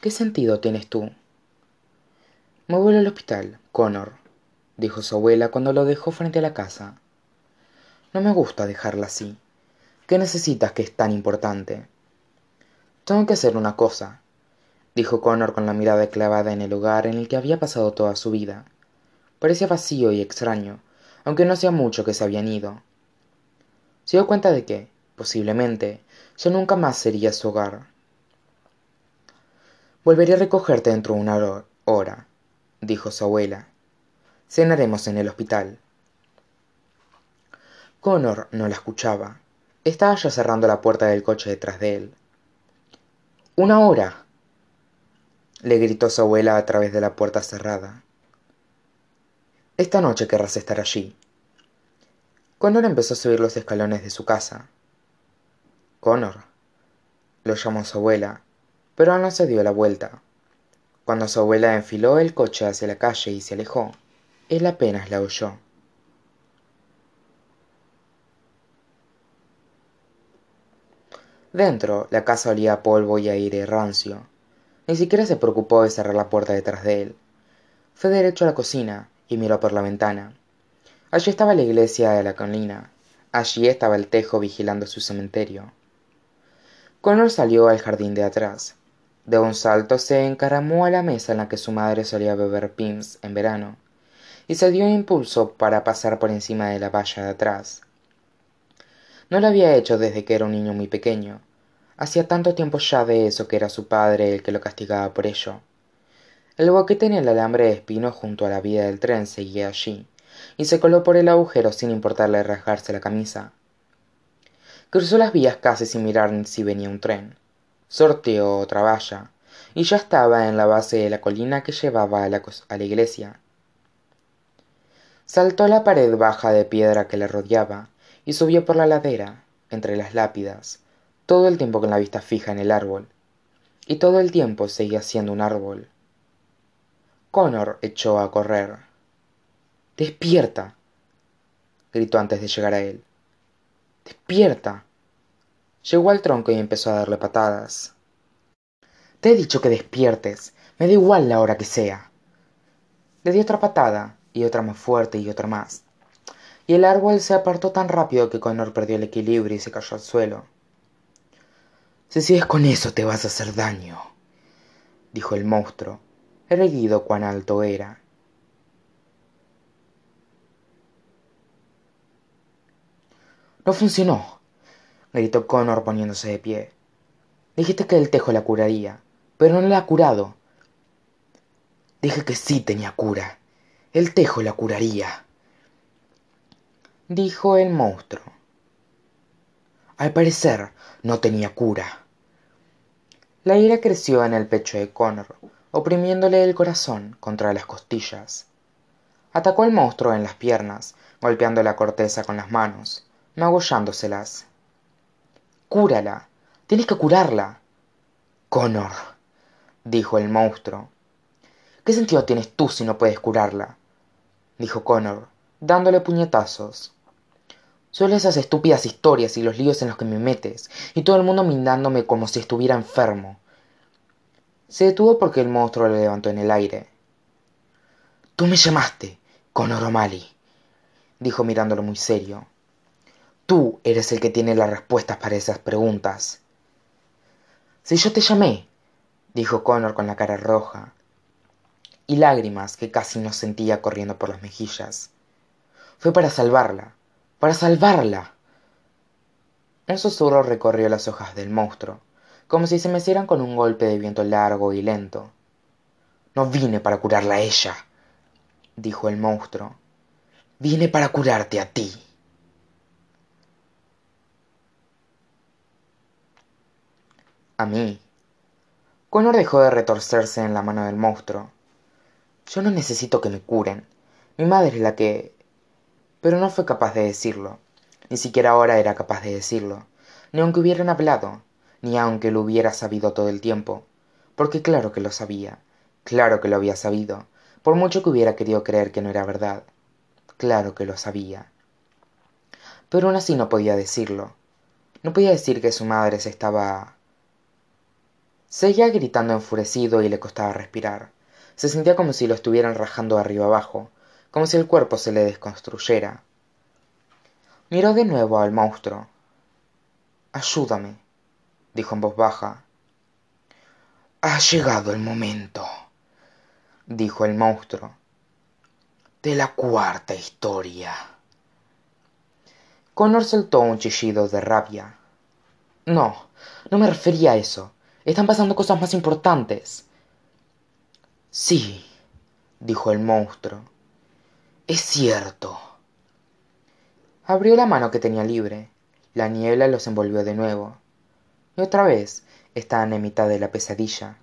qué sentido tienes tú me vuelvo al hospital connor dijo su abuela cuando lo dejó frente a la casa. No me gusta dejarla así. Qué necesitas que es tan importante tengo que hacer una cosa dijo connor con la mirada clavada en el lugar en el que había pasado toda su vida. Parecía vacío y extraño aunque no hacía mucho que se habían ido. Se dio cuenta de que posiblemente ya nunca más sería su hogar volveré a recogerte dentro de una hora dijo su abuela. Cenaremos en el hospital. Connor no la escuchaba. Estaba ya cerrando la puerta del coche detrás de él. Una hora le gritó su abuela a través de la puerta cerrada. Esta noche querrás estar allí. Connor empezó a subir los escalones de su casa. Connor lo llamó su abuela pero no se dio la vuelta. Cuando su abuela enfiló el coche hacia la calle y se alejó él apenas la oyó. Dentro la casa olía a polvo y aire rancio. Ni siquiera se preocupó de cerrar la puerta detrás de él. Fue derecho a la cocina y miró por la ventana. Allí estaba la iglesia de la colina. Allí estaba el tejo vigilando su cementerio. Connor salió al jardín de atrás de un salto se encaramó a la mesa en la que su madre solía beber pims en verano y se dio impulso para pasar por encima de la valla de atrás. No lo había hecho desde que era un niño muy pequeño. Hacía tanto tiempo ya de eso que era su padre el que lo castigaba por ello. El boquete en el alambre de espino junto a la vía del tren seguía allí y se coló por el agujero sin importarle rasgarse la camisa. Cruzó las vías casi sin mirar si venía un tren sorteó otra valla y ya estaba en la base de la colina que llevaba a la, iglesia. Saltó la pared baja de piedra que le rodeaba y subió por la ladera entre las lápidas todo el tiempo con la vista fija en el árbol. Y todo el tiempo seguía siendo un árbol. Connor echó a correr. Despierta gritó antes de llegar a él. Despierta llegó al tronco y empezó a darle patadas. Te he dicho que despiertes. Me da igual la hora que sea. Le dio otra patada y otra más fuerte y otra más. Y el árbol se apartó tan rápido que connor perdió el equilibrio y se cayó al suelo. Si sigues con eso te vas a hacer daño dijo el monstruo erguido cuán alto era. No funcionó gritó connor poniéndose de pie. Dijiste que el tejo la curaría pero no la ha curado. Dije que sí tenía cura. El tejo la curaría. Dijo el monstruo. Al parecer no tenía cura. La ira creció en el pecho de connor oprimiéndole el corazón contra las costillas. Atacó al monstruo en las piernas golpeando la corteza con las manos magullándoselas cúrala. Tienes que curarla. Connor dijo el monstruo. Qué sentido tienes tú si no puedes curarla dijo connor dándole puñetazos. Sólo esas estúpidas historias y los líos en los que me metes y todo el mundo mirándome como si estuviera enfermo. Se detuvo porque el monstruo le levantó en el aire. Tú me llamaste connor o'malley dijo mirándolo muy serio tú eres el que tiene las respuestas para esas preguntas. Si yo te llamé dijo connor con la cara roja y lágrimas que casi no sentía corriendo por las mejillas. Fue para salvarla para salvarla. Un susurro recorrió las hojas del monstruo como si se mecieran con un golpe de viento largo y lento. No vine para curarla a ella dijo el monstruo. Vine para curarte a ti a mí. Connor dejó de retorcerse en la mano del monstruo. Yo no necesito que me curen. Mi madre es la que pero no fue capaz de decirlo. Ni siquiera ahora era capaz de decirlo. Ni aunque hubieran hablado ni aunque lo hubiera sabido todo el tiempo. Porque claro que lo sabía. Claro que lo había sabido. Por mucho que hubiera querido creer que no era verdad. Claro que lo sabía. Pero aún así no podía decirlo. No podía decir que su madre se estaba seguía gritando enfurecido y le costaba respirar. Se sentía como si lo estuvieran rajando arriba abajo como si el cuerpo se le desconstruyera. Miró de nuevo al monstruo. Ayúdame dijo en voz baja. Ha llegado el momento dijo el monstruo de la cuarta historia connor soltó un chillido de rabia. No no me refería a eso están pasando cosas más importantes. Sí dijo el monstruo. Es cierto. Abrió la mano que tenía libre. La niebla los envolvió de nuevo. Y otra vez estaban en mitad de la pesadilla